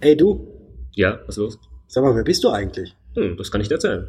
Ey du, Ja, was ist los? sag mal, wer bist du eigentlich? Hm, das kann ich dir erzählen.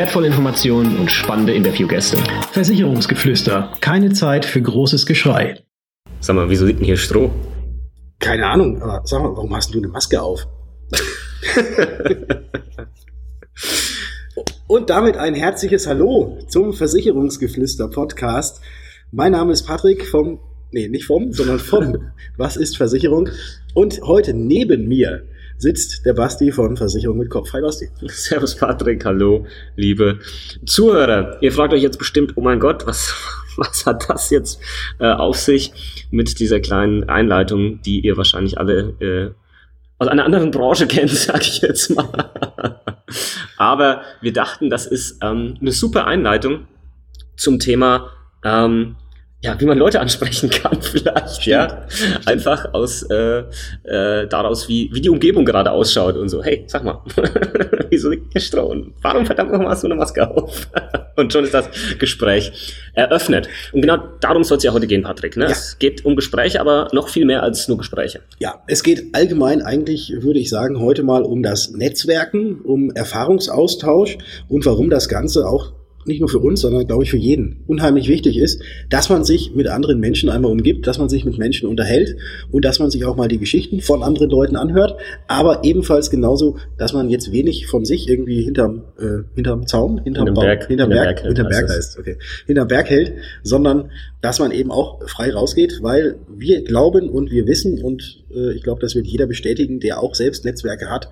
wertvolle Informationen und spannende Interviewgäste. Versicherungsgeflüster. Keine Zeit für großes Geschrei. Sag mal, wieso liegt denn hier Stroh? Keine Ahnung, aber sag mal, warum hast du eine Maske auf? Und damit ein herzliches Hallo zum Versicherungsgeflüster-Podcast. Mein Name ist Patrick vom, nee, nicht vom, sondern von Was ist Versicherung? Und heute neben mir sitzt der Basti von Versicherung mit Kopf. Hi Basti. Servus Patrick, hallo, liebe Zuhörer. Ihr fragt euch jetzt bestimmt, oh mein Gott, was, was hat das jetzt äh, auf sich mit dieser kleinen Einleitung, die ihr wahrscheinlich alle äh, aus einer anderen Branche kennt, sage ich jetzt mal. Aber wir dachten, das ist ähm, eine super Einleitung zum Thema, ähm, ja, wie man Leute ansprechen kann vielleicht, ja. Einfach aus äh, äh, daraus, wie, wie die Umgebung gerade ausschaut und so, hey, sag mal, wieso liegt Stroh und warum verdammt nochmal hast du eine Maske auf? und schon ist das Gespräch eröffnet. Und genau darum soll es ja heute gehen, Patrick. Ne? Ja. Es geht um Gespräche, aber noch viel mehr als nur Gespräche. Ja, es geht allgemein eigentlich, würde ich sagen, heute mal um das Netzwerken, um Erfahrungsaustausch und warum das Ganze auch nicht nur für uns, sondern glaube ich für jeden unheimlich wichtig ist, dass man sich mit anderen Menschen einmal umgibt, dass man sich mit Menschen unterhält und dass man sich auch mal die Geschichten von anderen Leuten anhört, aber ebenfalls genauso, dass man jetzt wenig von sich irgendwie hinterm, äh, hinterm Zaun, hinterm, Baum- Berg- hinterm Berg, Berg hält, hinterm Berg heißt, okay, hinterm Berg hält, sondern dass man eben auch frei rausgeht, weil wir glauben und wir wissen und äh, ich glaube, das wird jeder bestätigen, der auch selbst Netzwerke hat,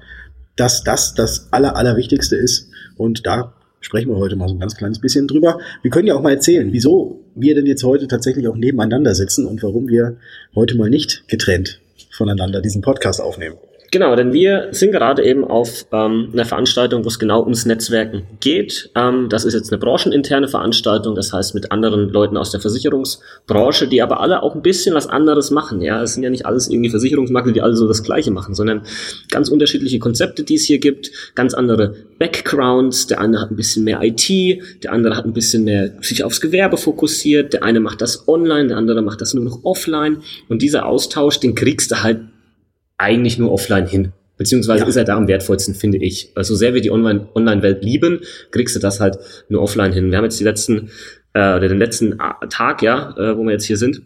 dass das das aller, allerwichtigste ist und da sprechen wir heute mal so ein ganz kleines bisschen drüber. Wir können ja auch mal erzählen, wieso wir denn jetzt heute tatsächlich auch nebeneinander sitzen und warum wir heute mal nicht getrennt voneinander diesen Podcast aufnehmen. Genau, denn wir sind gerade eben auf ähm, einer Veranstaltung, wo es genau ums Netzwerken geht. Ähm, das ist jetzt eine brancheninterne Veranstaltung, das heißt mit anderen Leuten aus der Versicherungsbranche, die aber alle auch ein bisschen was anderes machen. Ja, es sind ja nicht alles irgendwie Versicherungsmakler, die alle so das Gleiche machen, sondern ganz unterschiedliche Konzepte, die es hier gibt, ganz andere Backgrounds. Der eine hat ein bisschen mehr IT, der andere hat ein bisschen mehr sich aufs Gewerbe fokussiert, der eine macht das online, der andere macht das nur noch offline. Und dieser Austausch, den kriegst du halt eigentlich nur offline hin. Beziehungsweise Ja. ist er da am wertvollsten, finde ich. Also so sehr wir die Online- Online-Welt lieben, kriegst du das halt nur offline hin. Wir haben jetzt die letzten, äh, oder den letzten A- Tag, ja, äh, wo wir jetzt hier sind,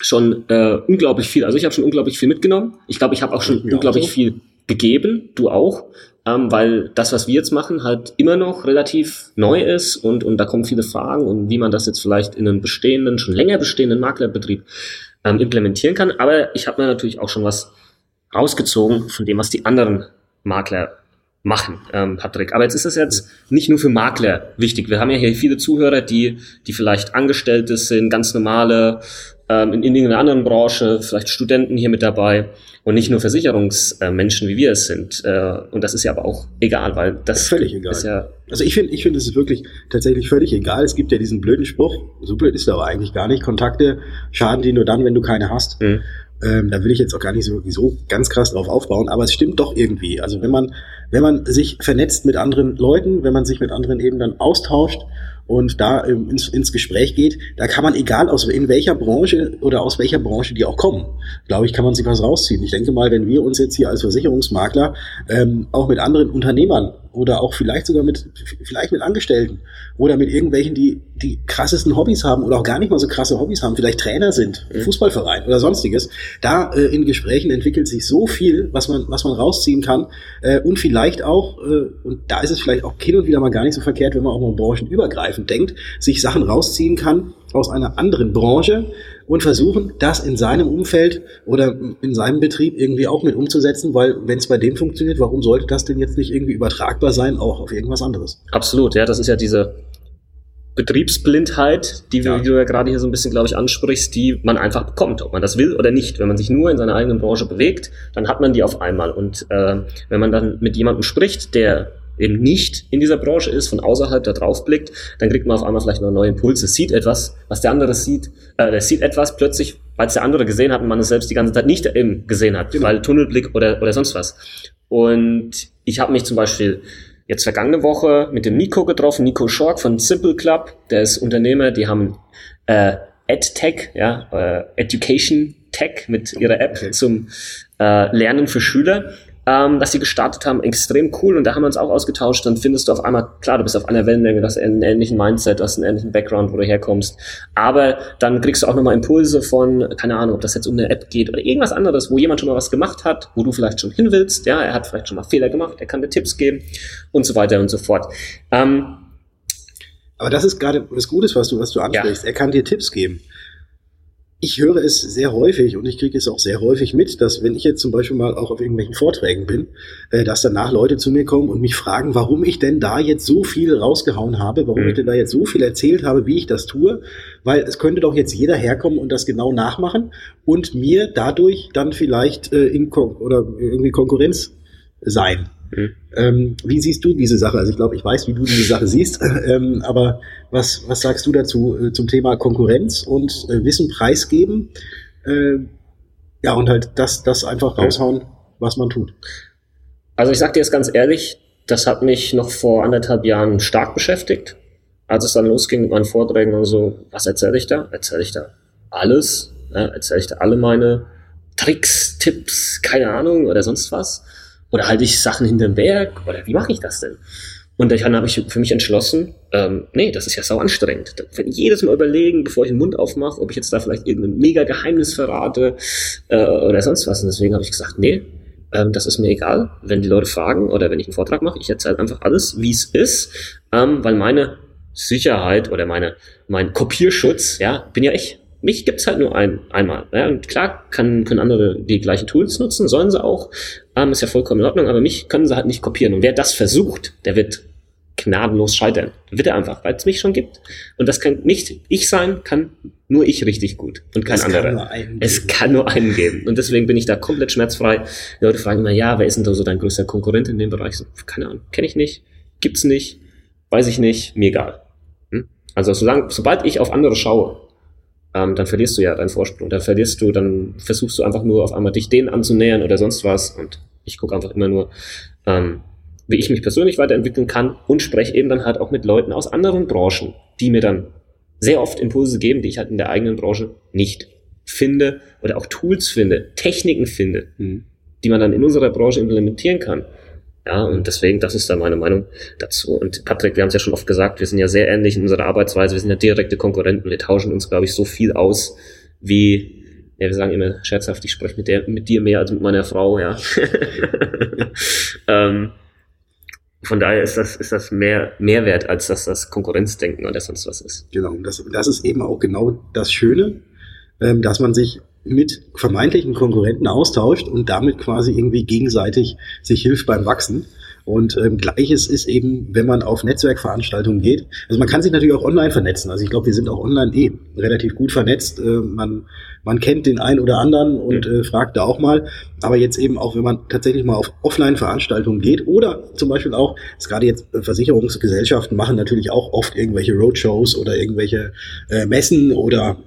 schon äh, unglaublich viel. Also ich habe schon unglaublich viel mitgenommen. Ich glaube, ich habe auch schon Ja, unglaublich so. viel gegeben, du auch. Ähm, weil das, was wir jetzt machen, halt immer noch relativ neu ist und, und da kommen viele Fragen und wie man das jetzt vielleicht in einen bestehenden, schon länger bestehenden Maklerbetrieb ähm, implementieren kann. Aber ich habe mir natürlich auch schon was rausgezogen von dem, was die anderen Makler machen, ähm, Patrick. Aber jetzt ist es jetzt nicht nur für Makler wichtig. Wir haben ja hier viele Zuhörer, die, die vielleicht Angestellte sind, ganz normale, ähm, in, in irgendeiner anderen Branche, vielleicht Studenten hier mit dabei und nicht nur Versicherungsmenschen, wie wir es sind. Äh, und das ist ja aber auch egal, weil das Völlig egal. ist ja Also ich finde, ich finde, es ist wirklich tatsächlich völlig egal. Es gibt ja diesen blöden Spruch, so blöd ist er aber eigentlich gar nicht. Kontakte schaden dir nur dann, wenn du keine hast. mh, Ähm, da will ich jetzt auch gar nicht so, so ganz krass drauf aufbauen, aber es stimmt doch irgendwie. Also wenn man, wenn man sich vernetzt mit anderen Leuten, wenn man sich mit anderen eben dann austauscht und da ähm, ins, ins Gespräch geht, da kann man, egal aus in welcher Branche oder aus welcher Branche die auch kommen, glaube ich, kann man sich was rausziehen. Ich denke mal, wenn wir uns jetzt hier als Versicherungsmakler ähm, auch mit anderen Unternehmern oder auch vielleicht sogar mit vielleicht mit Angestellten oder mit irgendwelchen, die die krassesten Hobbys haben oder auch gar nicht mal so krasse Hobbys haben, vielleicht Trainer sind, Mhm. Fußballverein oder sonstiges. Da äh, in Gesprächen entwickelt sich so viel, was man was man rausziehen kann äh, und vielleicht auch äh, und da ist es vielleicht auch hin und wieder mal gar nicht so verkehrt, wenn man auch mal branchenübergreifend denkt, sich Sachen rausziehen kann aus einer anderen Branche und versuchen, das in seinem Umfeld oder in seinem Betrieb irgendwie auch mit umzusetzen, weil wenn es bei dem funktioniert, warum sollte das denn jetzt nicht irgendwie übertragbar sein, auch auf irgendwas anderes? absolut, ja, das ist ja diese Betriebsblindheit, die, ja. du ja gerade hier so ein bisschen, glaube ich, ansprichst, die man einfach bekommt, ob man das will oder nicht. Wenn man sich nur in seiner eigenen Branche bewegt, dann hat man die auf einmal. Und äh, wenn man dann mit jemandem spricht, der eben nicht in dieser Branche ist, von außerhalb da drauf blickt, dann kriegt man auf einmal vielleicht noch neue Impulse, sieht etwas, was der andere sieht, äh, der sieht etwas plötzlich, weil es der andere gesehen hat und man es selbst die ganze Zeit nicht eben gesehen hat, genau. weil Tunnelblick oder, oder sonst was. Und ich habe mich zum Beispiel jetzt vergangene Woche mit dem Nico getroffen, Nico Schork von Simple Club, der ist Unternehmer, die haben äh, EdTech, ja, äh, Education Tech mit ihrer App okay. zum äh, Lernen für Schüler ähm, dass sie gestartet haben, extrem cool und da haben wir uns auch ausgetauscht. Dann findest du auf einmal, klar, du bist auf einer Wellenlänge, du hast einen ähnlichen Mindset, du hast einen ähnlichen Background, wo du herkommst. Aber dann kriegst du auch nochmal Impulse von, keine Ahnung, ob das jetzt um eine App geht oder irgendwas anderes, wo jemand schon mal was gemacht hat, wo du vielleicht schon hin willst. Ja, er hat vielleicht schon mal Fehler gemacht, er kann dir Tipps geben und so weiter und so fort. Ähm, aber das ist gerade das Gute, was du, was du ansprichst. Ja. Er kann dir Tipps geben ich höre es sehr häufig und ich kriege es auch sehr häufig mit, dass wenn ich jetzt zum Beispiel mal auch auf irgendwelchen Vorträgen bin, äh, dass danach Leute zu mir kommen und mich fragen, warum ich denn da jetzt so viel rausgehauen habe, warum mhm. ich denn da jetzt so viel erzählt habe, wie ich das tue, weil es könnte doch jetzt jeder herkommen und das genau nachmachen und mir dadurch dann vielleicht äh, in Kon oder irgendwie Konkurrenz sein. Mhm. Ähm, wie siehst du diese Sache? Also ich glaube, ich weiß, wie du diese Sache siehst, ähm, aber was, was sagst du dazu äh, zum Thema Konkurrenz und äh, Wissen preisgeben? Äh, ja, und halt das, das einfach raushauen, was man tut. Also ich sag dir jetzt ganz ehrlich, das hat mich noch vor anderthalb Jahren stark beschäftigt. Als es dann losging mit meinen Vorträgen und so, was erzähle ich da? Erzähle ich da alles? Ja, erzähle ich da alle meine Tricks, Tipps, keine Ahnung oder sonst was? Oder halte ich Sachen hinterm Berg? Oder wie mache ich das denn? Und dann habe ich für mich entschlossen, ähm, nee, das ist ja sau anstrengend. Wenn ich jedes Mal überlegen, bevor ich den Mund aufmache, ob ich jetzt da vielleicht irgendein mega Geheimnis verrate äh, oder sonst was. Und deswegen habe ich gesagt, nee, ähm, das ist mir egal, wenn die Leute fragen oder wenn ich einen Vortrag mache. Ich erzähle einfach alles, wie es ist, ähm, weil meine Sicherheit oder meine, mein Kopierschutz, ja, bin ja ich mich gibt's halt nur ein, einmal. Ja, und klar kann, können andere die gleichen Tools nutzen, sollen sie auch. Ähm, ist ja vollkommen in Ordnung, aber mich können sie halt nicht kopieren. Und wer das versucht, der wird gnadenlos scheitern. Wird er einfach, weil es mich schon gibt. Und das kann nicht ich sein, kann nur ich richtig gut und kein es anderer. Kann es kann nur einen geben. Und deswegen bin ich da komplett schmerzfrei. Die Leute fragen immer, ja, wer ist denn da so dein größter Konkurrent in dem Bereich? So, keine Ahnung, kenne ich nicht, gibt's nicht, weiß ich nicht, mir egal. Hm? Also solange, sobald ich auf andere schaue, ähm, dann verlierst du ja deinen Vorsprung. Dann verlierst du, dann versuchst du einfach nur auf einmal dich denen anzunähern oder sonst was. Und ich gucke einfach immer nur, ähm, wie ich mich persönlich weiterentwickeln kann und spreche eben dann halt auch mit Leuten aus anderen Branchen, die mir dann sehr oft Impulse geben, die ich halt in der eigenen Branche nicht finde oder auch Tools finde, Techniken finde, mhm. die man dann in unserer Branche implementieren kann. Ja, und deswegen, das ist da meine Meinung dazu. Und Patrick, wir haben es ja schon oft gesagt, wir sind ja sehr ähnlich in unserer Arbeitsweise, wir sind ja direkte Konkurrenten, wir tauschen uns, glaube ich, so viel aus, wie, ja, wir sagen immer scherzhaft, ich spreche mit, mit dir mehr als mit meiner Frau, ja. ähm, von daher ist das, ist das mehr Mehrwert, als dass das Konkurrenzdenken oder sonst was ist. Genau, das, das ist eben auch genau das Schöne, ähm, dass man sich mit vermeintlichen Konkurrenten austauscht und damit quasi irgendwie gegenseitig sich hilft beim Wachsen. Und ähm, gleiches ist eben, wenn man auf Netzwerkveranstaltungen geht. Also man kann sich natürlich auch online vernetzen. Also ich glaube, wir sind auch online eh relativ gut vernetzt. Äh, man, man kennt den einen oder anderen und äh, fragt da auch mal. Aber jetzt eben auch, wenn man tatsächlich mal auf Offline-Veranstaltungen geht oder zum Beispiel auch, ist gerade jetzt äh, Versicherungsgesellschaften machen natürlich auch oft irgendwelche Roadshows oder irgendwelche äh, Messen oder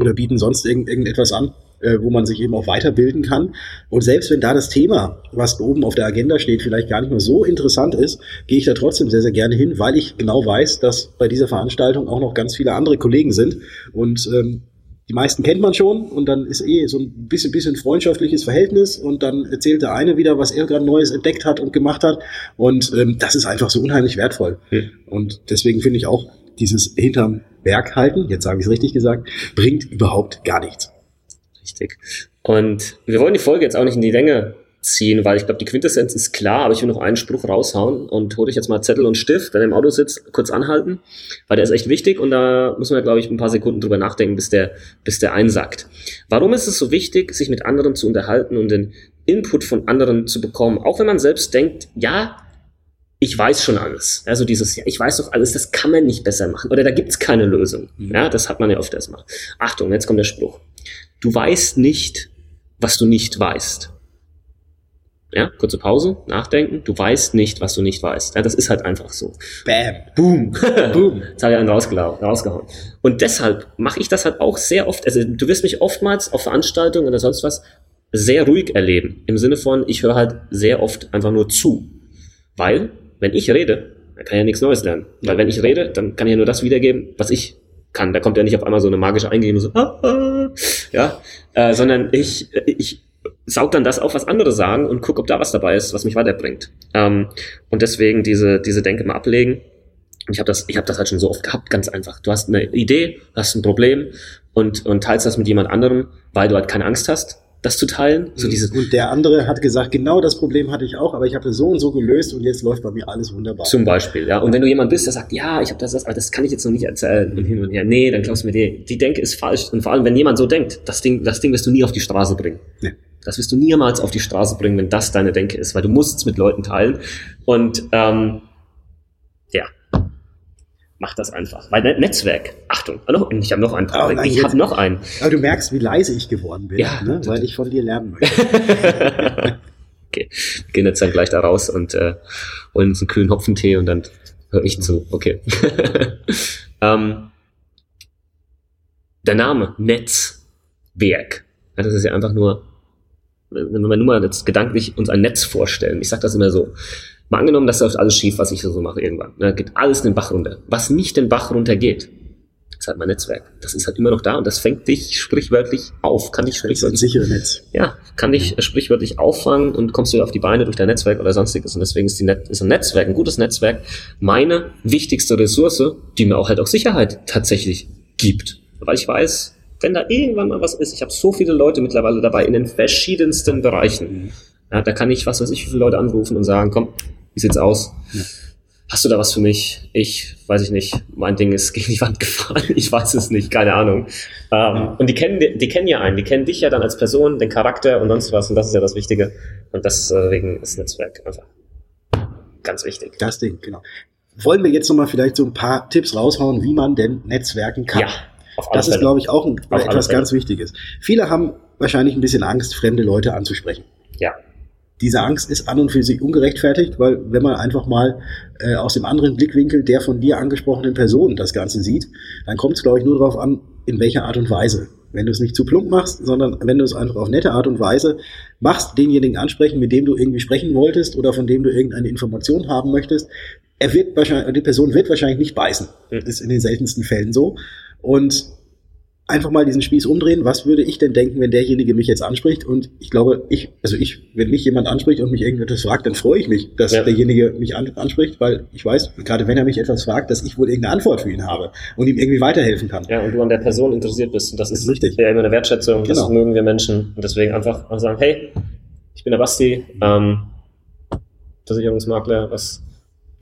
oder bieten sonst irgend, irgendetwas an, äh, wo man sich eben auch weiterbilden kann. Und selbst wenn da das Thema, was oben auf der Agenda steht, vielleicht gar nicht mehr so interessant ist, gehe ich da trotzdem sehr, sehr gerne hin, weil ich genau weiß, dass bei dieser Veranstaltung auch noch ganz viele andere Kollegen sind. Und ähm, die meisten kennt man schon und dann ist eh so ein bisschen, bisschen freundschaftliches Verhältnis und dann erzählt der eine wieder, was er gerade Neues entdeckt hat und gemacht hat und ähm, das ist einfach so unheimlich wertvoll. Mhm. Und deswegen finde ich auch dieses hinterm Berg halten, jetzt habe ich es richtig gesagt, bringt überhaupt gar nichts. Richtig. Und wir wollen die Folge jetzt auch nicht in die Länge ziehen, weil ich glaube, die Quintessenz ist klar, aber ich will noch einen Spruch raushauen und hole ich jetzt mal Zettel und Stift, wenn er im Auto sitzt, kurz anhalten, weil der ist echt wichtig und da muss man, glaube ich, ein paar Sekunden drüber nachdenken, bis der, bis der einsackt. Warum ist es so wichtig, sich mit anderen zu unterhalten und den Input von anderen zu bekommen, auch wenn man selbst denkt, ja, ich weiß schon alles. Also dieses, ja, ich weiß doch alles, das kann man nicht besser machen. Oder da gibt's keine Lösung. Mhm. Ja, das hat man ja oft erstmal. Achtung, jetzt kommt der Spruch. Du weißt nicht, was du nicht weißt. Ja, kurze Pause, nachdenken. Du weißt nicht, was du nicht weißt. Ja, das ist halt einfach so. Bam. Boom. Boom. Jetzt habe ich einen rausgehauen. Und deshalb mache ich das halt auch sehr oft. Also du wirst mich oftmals auf Veranstaltungen oder sonst was sehr ruhig erleben. Im Sinne von, ich höre halt sehr oft einfach nur zu. Weil, wenn ich rede, dann kann ich ja nichts Neues lernen. Weil wenn ich rede, dann kann ich ja nur das wiedergeben, was ich kann. Da kommt ja nicht auf einmal so eine magische Eingebung, so, ah, ah, ja, äh, sondern ich, ich saug dann das auf, was andere sagen und guck, ob da was dabei ist, was mich weiterbringt. Ähm, und deswegen diese, diese Denke mal ablegen. Ich habe das, ich habe das halt schon so oft gehabt, ganz einfach. Du hast eine Idee, hast ein Problem und, und teilst das mit jemand anderem, weil du halt keine Angst hast, das zu teilen. So dieses, und der andere hat gesagt, genau das Problem hatte ich auch, aber ich habe das so und so gelöst und jetzt läuft bei mir alles wunderbar. Zum Beispiel, ja. Und wenn du jemand bist, der sagt, ja, ich habe das, das, aber das kann ich jetzt noch nicht erzählen und hin und her. Nee, dann glaubst du mir, die, die Denke ist falsch. Und vor allem, wenn jemand so denkt, das Ding, das Ding wirst du nie auf die Straße bringen. Nee. Das wirst du niemals auf die Straße bringen, wenn das deine Denke ist, weil du musst es mit Leuten teilen. Und ähm, ja, mach das einfach. Weil Net- Netzwerk, Achtung, ich habe noch einen. Oh, nein, ich habe noch einen. Aber du merkst, wie leise ich geworden bin, Ja. ne? weil ich von dir lernen möchte. okay, wir gehen jetzt dann gleich da raus und äh, holen uns einen kühlen Hopfentee und dann höre ich zu. Okay. ähm, der Name Netzwerk. Das ist ja einfach nur, wenn wir nur mal jetzt gedanklich uns ein Netz vorstellen. Ich sage das immer so. Mal angenommen, das läuft alles schief, was ich so mache irgendwann. Da geht alles den Bach runter. Was nicht den Bach runter geht, ist halt mein Netzwerk. Das ist halt immer noch da und das fängt dich sprichwörtlich auf. Kann dich Das ist ein sprichwörtlich sicheres Netz. ja, kann dich äh, sprichwörtlich auffangen und kommst du wieder auf die Beine durch dein Netzwerk oder sonstiges. Und deswegen ist, die Net ist ein Netzwerk, ein gutes Netzwerk, meine wichtigste Ressource, die mir auch halt auch Sicherheit tatsächlich gibt. Weil ich weiß, wenn da irgendwann mal was ist, ich habe so viele Leute mittlerweile dabei in den verschiedensten Bereichen. Ja, da kann ich, was weiß ich, wie viele Leute anrufen und sagen, komm, wie sieht's aus? Ja. Hast du da was für mich? Ich weiß ich nicht. Mein Ding ist gegen die Wand gefahren. Ich weiß es nicht. Keine Ahnung. Ähm, Und die kennen, die kennen ja einen. Die kennen dich ja dann als Person, den Charakter und sonst was. Und das ist ja das Wichtige. Und deswegen ist Netzwerk einfach ganz wichtig. Das Ding, genau. Wollen wir jetzt nochmal vielleicht so ein paar Tipps raushauen, wie man denn netzwerken kann? Ja, Das ist, Fälle. glaube ich, auch ein, etwas Fälle. ganz Wichtiges. Viele haben wahrscheinlich ein bisschen Angst, fremde Leute anzusprechen. Ja. Diese Angst ist an und für sich ungerechtfertigt, weil wenn man einfach mal äh, aus dem anderen Blickwinkel der von dir angesprochenen Person das Ganze sieht, dann kommt es, glaube ich, nur darauf an, in welcher Art und Weise. Wenn du es nicht zu plump machst, sondern wenn du es einfach auf nette Art und Weise machst, denjenigen ansprechen, mit dem du irgendwie sprechen wolltest oder von dem du irgendeine Information haben möchtest, er wird wahrscheinlich, die Person wird wahrscheinlich nicht beißen. Mhm. Ist in den seltensten Fällen so. Und einfach mal diesen Spieß umdrehen. Was würde ich denn denken, wenn derjenige mich jetzt anspricht? Und ich glaube, ich, also ich, wenn mich jemand anspricht und mich irgendetwas fragt, dann freue ich mich, dass Ja. derjenige mich an, anspricht, weil ich weiß, gerade wenn er mich etwas fragt, dass ich wohl irgendeine Antwort für ihn habe und ihm irgendwie weiterhelfen kann. Ja, und du an der Person interessiert bist. Und das ist Richtig. ja immer eine Wertschätzung. Das Genau. mögen wir Menschen. Und deswegen einfach sagen, hey, ich bin der Basti, ähm, Versicherungsmakler, was,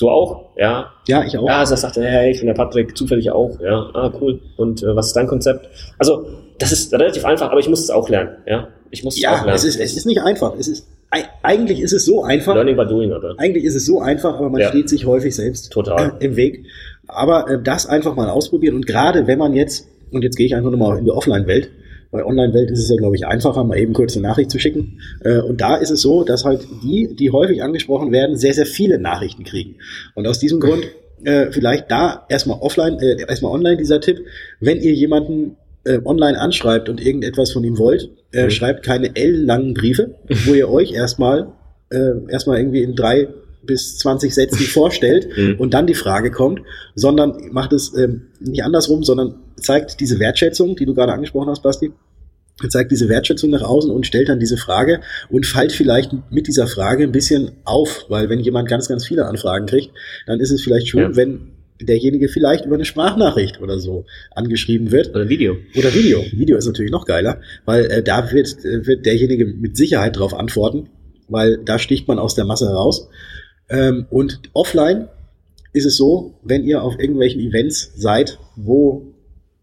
du auch? Ja, Ja, ich auch. Ja, also er sagte, hey, ich bin der Patrick, zufällig auch, ja, ah, cool. Und äh, was ist dein Konzept? Also, das ist relativ einfach, aber ich muss es auch lernen, ja. Ich muss es auch Ja, lernen. es ist, es ist nicht einfach. Es ist, ei- eigentlich ist es so einfach. Learning by doing, aber. Eigentlich ist es so einfach, aber man Ja. steht sich häufig selbst Total. im Weg. Aber äh, das einfach mal ausprobieren und gerade wenn man jetzt, und jetzt gehe ich einfach nochmal in die Offline-Welt, bei Online-Welt ist es ja, glaube ich, einfacher, mal eben kurz eine Nachricht zu schicken. Äh, und da ist es so, dass halt die, die häufig angesprochen werden, sehr, sehr viele Nachrichten kriegen. Und aus diesem Grund äh, vielleicht da erstmal offline, äh, erstmal online dieser Tipp, wenn ihr jemanden äh, online anschreibt und irgendetwas von ihm wollt, äh, Mhm. schreibt keine ellenlangen Briefe, wo ihr euch erstmal äh, erstmal irgendwie in drei bis 20 Sätzen vorstellt Mhm. und dann die Frage kommt, sondern macht es ähm, nicht andersrum, sondern zeigt diese Wertschätzung, die du gerade angesprochen hast, Basti, zeigt diese Wertschätzung nach außen und stellt dann diese Frage und fällt vielleicht mit dieser Frage ein bisschen auf, weil wenn jemand ganz, ganz viele Anfragen kriegt, dann ist es vielleicht schön, Ja. wenn derjenige vielleicht über eine Sprachnachricht oder so angeschrieben wird Oder Video. oder Video. Video ist natürlich noch geiler, weil äh, da wird, äh, wird derjenige mit Sicherheit darauf antworten, weil da sticht man aus der Masse heraus. Ähm, und offline ist es so, wenn ihr auf irgendwelchen Events seid, wo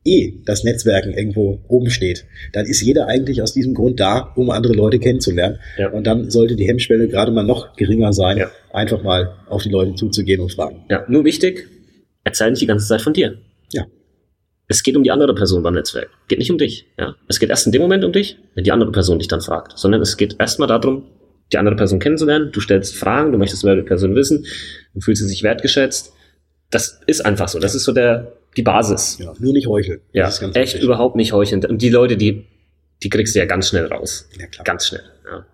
eh das Netzwerken irgendwo oben steht, dann ist jeder eigentlich aus diesem Grund da, um andere Leute kennenzulernen. Ja. Und dann sollte die Hemmschwelle gerade mal noch geringer sein, Ja. einfach mal auf die Leute zuzugehen und fragen. Ja, nur wichtig, erzähl nicht die ganze Zeit von dir. Ja. Es geht um die andere Person beim Netzwerk. Geht nicht um dich. Ja? Es geht erst in dem Moment um dich, wenn die andere Person dich dann fragt. Sondern es geht erstmal darum, die andere Person kennenzulernen. Du stellst Fragen, du möchtest über die Person wissen, dann fühlt sie sich wertgeschätzt. Das ist einfach so. Das ist so der, die Basis. Ja, nur nicht heucheln. Ja, Das ist ganz echt wichtig. überhaupt nicht heucheln. Und die Leute, die, die kriegst du ja ganz schnell raus. Ja, klar. Ganz schnell. Ja.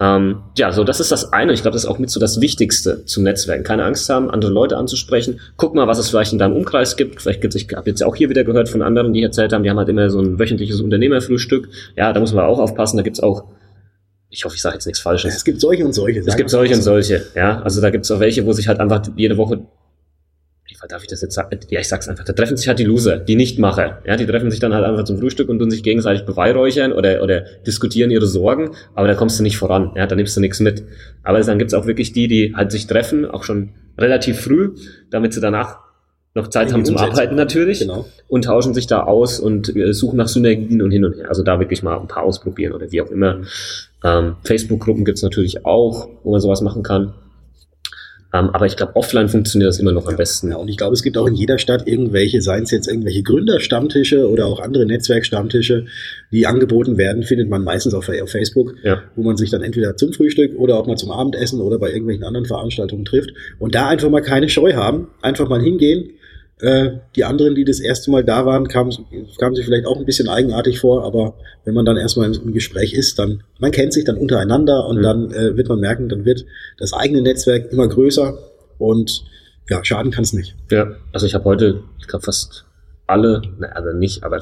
Ähm, ja, so das ist das eine. Ich glaube, das ist auch mit so das Wichtigste zum Netzwerken. Keine Angst haben, andere Leute anzusprechen. Guck mal, was es vielleicht in deinem Umkreis gibt. Vielleicht gibt es, ich habe jetzt auch hier wieder gehört von anderen, die erzählt haben, die haben halt immer so ein wöchentliches Unternehmerfrühstück. Ja, da muss man auch aufpassen. Da gibt's auch, ich hoffe, ich sage jetzt nichts Falsches. Es gibt solche und solche. Es gibt solche und so. solche, ja. Also da gibt es auch welche, wo sich halt einfach jede Woche, darf ich das jetzt sagen? Ja, ich sag's einfach, da treffen sich halt die Loser, die Nichtmacher. Ja, die treffen sich dann halt einfach zum Frühstück und tun sich gegenseitig beweihräuchern oder, oder diskutieren ihre Sorgen, aber da kommst du nicht voran, ja, da nimmst du nichts mit. Aber dann gibt's auch wirklich die, die halt sich treffen, auch schon relativ früh, damit sie danach noch Zeit haben zum. Arbeiten natürlich Genau. und tauschen sich da aus und äh, suchen nach Synergien und hin und her. Also da wirklich mal ein paar ausprobieren oder wie auch immer. Ähm, Facebook-Gruppen gibt's natürlich auch, wo man sowas machen kann. Ähm, aber ich glaube, offline funktioniert das immer noch am besten. Ja, und ich glaube, es gibt auch in jeder Stadt irgendwelche, seien es jetzt irgendwelche Gründerstammtische oder auch andere Netzwerkstammtische, die angeboten werden, findet man meistens auf, auf Facebook, Ja. wo man sich dann entweder zum Frühstück oder auch mal zum Abendessen oder bei irgendwelchen anderen Veranstaltungen trifft und da einfach mal keine Scheu haben, einfach mal hingehen. Äh, die anderen, die das erste Mal da waren, kamen, kamen sich vielleicht auch ein bisschen eigenartig vor, aber wenn man dann erstmal im, Gespräch ist, dann, man kennt sich dann untereinander und Mhm. dann äh, wird man merken, dann wird das eigene Netzwerk immer größer und ja, schaden kann es nicht. Ja, also ich habe heute, ich glaube fast alle, na, also nicht, aber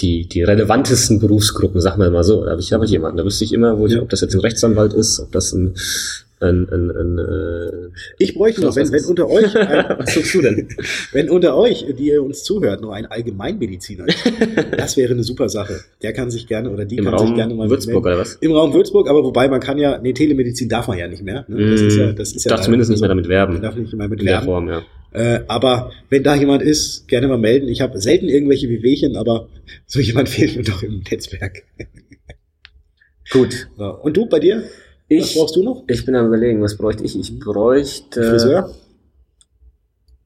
die, die relevantesten Berufsgruppen, sagen wir mal so, da habe ich, hab ich jemanden, da wüsste ich immer, wo ich, Ja. ob das jetzt ein Rechtsanwalt ist, ob das ein, ein, ein, ein äh, Ich bräuchte noch, wenn, wenn unter euch, ein, was suchst du denn? wenn unter euch, die ihr uns zuhört, noch ein Allgemeinmediziner das wäre eine super Sache. Der kann sich gerne oder die Im kann Raum sich gerne mal Würzburg oder was? Im Raum Würzburg, aber wobei man kann ja, nee, Telemedizin darf man ja nicht mehr. Ne? Das ist ja, das ist ja darf zumindest nicht mehr damit Man werben. darf nicht mehr mit In der werben. Form, ja. Äh, aber wenn da jemand ist, gerne mal melden. Ich habe selten irgendwelche Wehwehchen, aber so jemand fehlt mir doch im Netzwerk. Gut. Ja. Und du, bei dir? Was Ich, brauchst du noch? ich bin am überlegen, was bräuchte ich? Ich bräuchte. Friseur?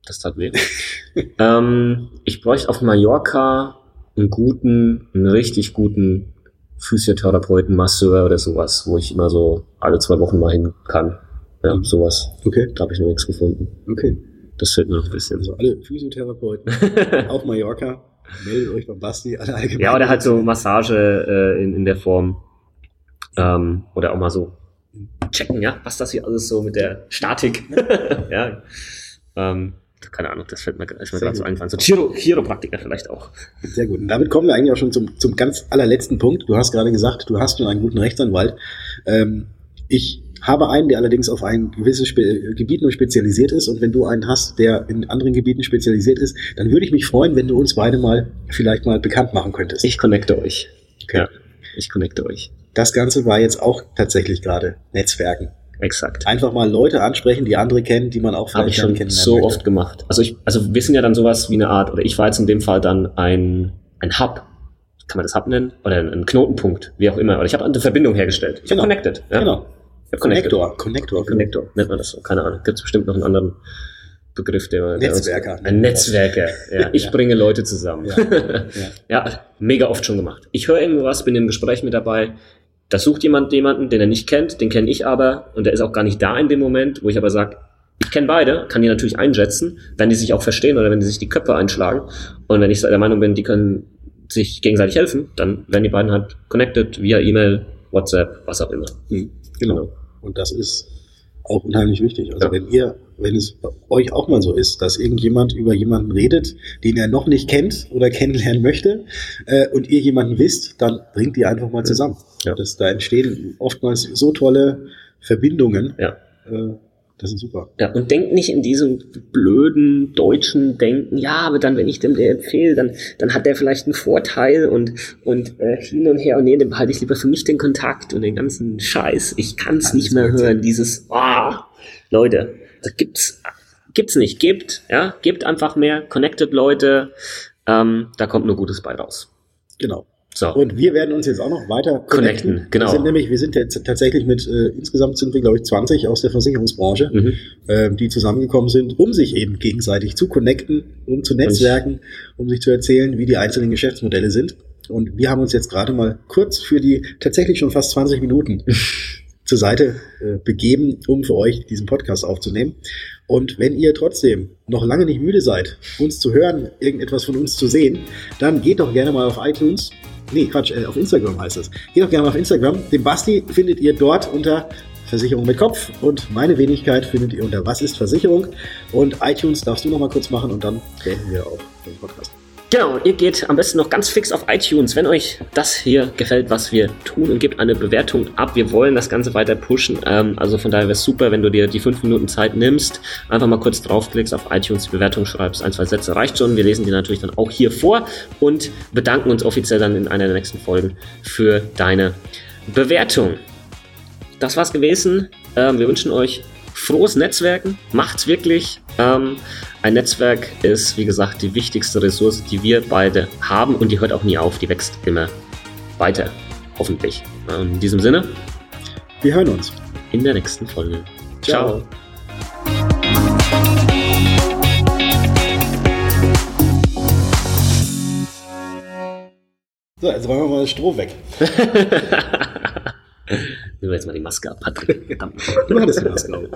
Das tat weh. ähm, ich bräuchte auf Mallorca einen guten, einen richtig guten Physiotherapeuten, Masseur oder sowas, wo ich immer so alle zwei Wochen mal hin kann. Ja, Mhm. sowas. Okay, Da habe ich noch nichts gefunden. okay. Das fehlt mir noch ein bisschen. Also alle Physiotherapeuten auf Mallorca, meldet euch beim Basti, alle allgemein. Ja, oder halt so Massage äh, in, in der Form. Ähm, oder auch mal so checken, ja, was das hier alles so mit der Statik. ja. Ähm, keine Ahnung, das fällt mir, ist mir Sehr gerade so eingefallen. So Chiro, Chiropraktiker vielleicht auch. Sehr gut. Und damit kommen wir eigentlich auch schon zum, zum ganz allerletzten Punkt. Du hast gerade gesagt, du hast schon einen guten Rechtsanwalt. Ähm, ich habe einen, der allerdings auf ein gewisses Spe Gebiet nur spezialisiert ist. Und wenn du einen hast, der in anderen Gebieten spezialisiert ist, dann würde ich mich freuen, wenn du uns beide mal vielleicht mal bekannt machen könntest. Ich connecte euch. Okay. Ja, ich connecte euch. Das Ganze war jetzt auch tatsächlich gerade Netzwerken. Exakt. Einfach mal Leute ansprechen, die andere kennen, die man auch gerne schon kennenlernen so möchte. oft gemacht. Also ich, also wir sind ja dann sowas wie eine Art, oder ich war jetzt in dem Fall dann ein, ein Hub. Kann man das Hub nennen? Oder ein, ein Knotenpunkt, wie auch immer. Oder ich habe eine Verbindung hergestellt. Ich Genau. habe connected. Ja? Genau. Ich. Connector. Connector. Connector, nennt man das so. Keine Ahnung. Gibt es bestimmt noch einen anderen Begriff, der der uns- Netzwerker. Ein Netzwerker. Ja, ich Ja. bringe Leute zusammen. Ja. Ja. Ja. mega oft schon gemacht. Ich höre irgendwo was, bin im Gespräch mit dabei. Da sucht jemand jemanden, den er nicht kennt, den kenne ich aber und der ist auch gar nicht da in dem Moment, wo ich aber sage, ich kenne beide, kann die natürlich einschätzen, wenn die sich auch verstehen oder wenn die sich die Köpfe einschlagen. Und wenn ich der Meinung bin, die können sich gegenseitig helfen, dann werden die beiden halt connected via E-Mail, WhatsApp, was auch immer. Mhm. Genau. Und das ist auch unheimlich wichtig. Also Ja. wenn ihr, wenn es bei euch auch mal so ist, dass irgendjemand über jemanden redet, den er noch nicht kennt oder kennenlernen möchte, äh, und ihr jemanden wisst, dann bringt die einfach mal zusammen. Ja. Das, da entstehen oftmals so tolle Verbindungen. Ja. Äh, das ist super. Ja, und denkt nicht in diesem blöden deutschen Denken, ja, aber dann, wenn ich dem der empfehle, dann, dann hat der vielleicht einen Vorteil und, und äh, hin und her und nee, dann behalte ich lieber für mich den Kontakt und den ganzen Scheiß. Ich kann es nicht mehr hören, dieses, ah, Leute, das gibt's, gibt's nicht, gebt, ja, gebt einfach mehr, connected Leute, Ähm, da kommt nur Gutes bei raus. Genau. So. Und wir werden uns jetzt auch noch weiter connecten. Connecten, genau. Wir sind nämlich, wir sind jetzt tatsächlich mit, äh, insgesamt sind wir, glaube ich, 20 aus der Versicherungsbranche, Mhm. äh, die zusammengekommen sind, um sich eben gegenseitig zu connecten, um zu netzwerken, um sich zu erzählen, wie die einzelnen Geschäftsmodelle sind. Und wir haben uns jetzt gerade mal kurz für die tatsächlich schon fast 20 Minuten zur Seite äh, begeben, um für euch diesen Podcast aufzunehmen. Und wenn ihr trotzdem noch lange nicht müde seid, uns zu hören, irgendetwas von uns zu sehen, dann geht doch gerne mal auf iTunes. Nee, Quatsch, äh, auf Instagram heißt es. Geht doch gerne mal auf Instagram. Den Basti findet ihr dort unter Versicherung mit Kopf und meine Wenigkeit findet ihr unter Was ist Versicherung. Und iTunes darfst du noch mal kurz machen und dann beenden wir auch den Podcast. Genau, ihr geht am besten noch ganz fix auf iTunes, wenn euch das hier gefällt, was wir tun und gebt eine Bewertung ab. Wir wollen das Ganze weiter pushen. Ähm, also von daher wäre es super, wenn du dir die fünf Minuten Zeit nimmst, einfach mal kurz draufklickst, auf iTunes die Bewertung schreibst, ein, zwei Sätze reicht schon. Wir lesen die natürlich dann auch hier vor und bedanken uns offiziell dann in einer der nächsten Folgen für deine Bewertung. Das war's gewesen. Ähm, wir wünschen euch frohes Netzwerken. Macht's wirklich. Ähm, ein Netzwerk ist, wie gesagt, die wichtigste Ressource, die wir beide haben und die hört auch nie auf. Die wächst immer weiter. Hoffentlich. Ähm, in diesem Sinne, Wir hören uns. in der nächsten Folge. Ciao. Ciao. So, jetzt räumen wir mal das Stroh weg. Nehmen wir jetzt mal die Maske ab, Patrick. Verdammt. Du hattest die Maske auf.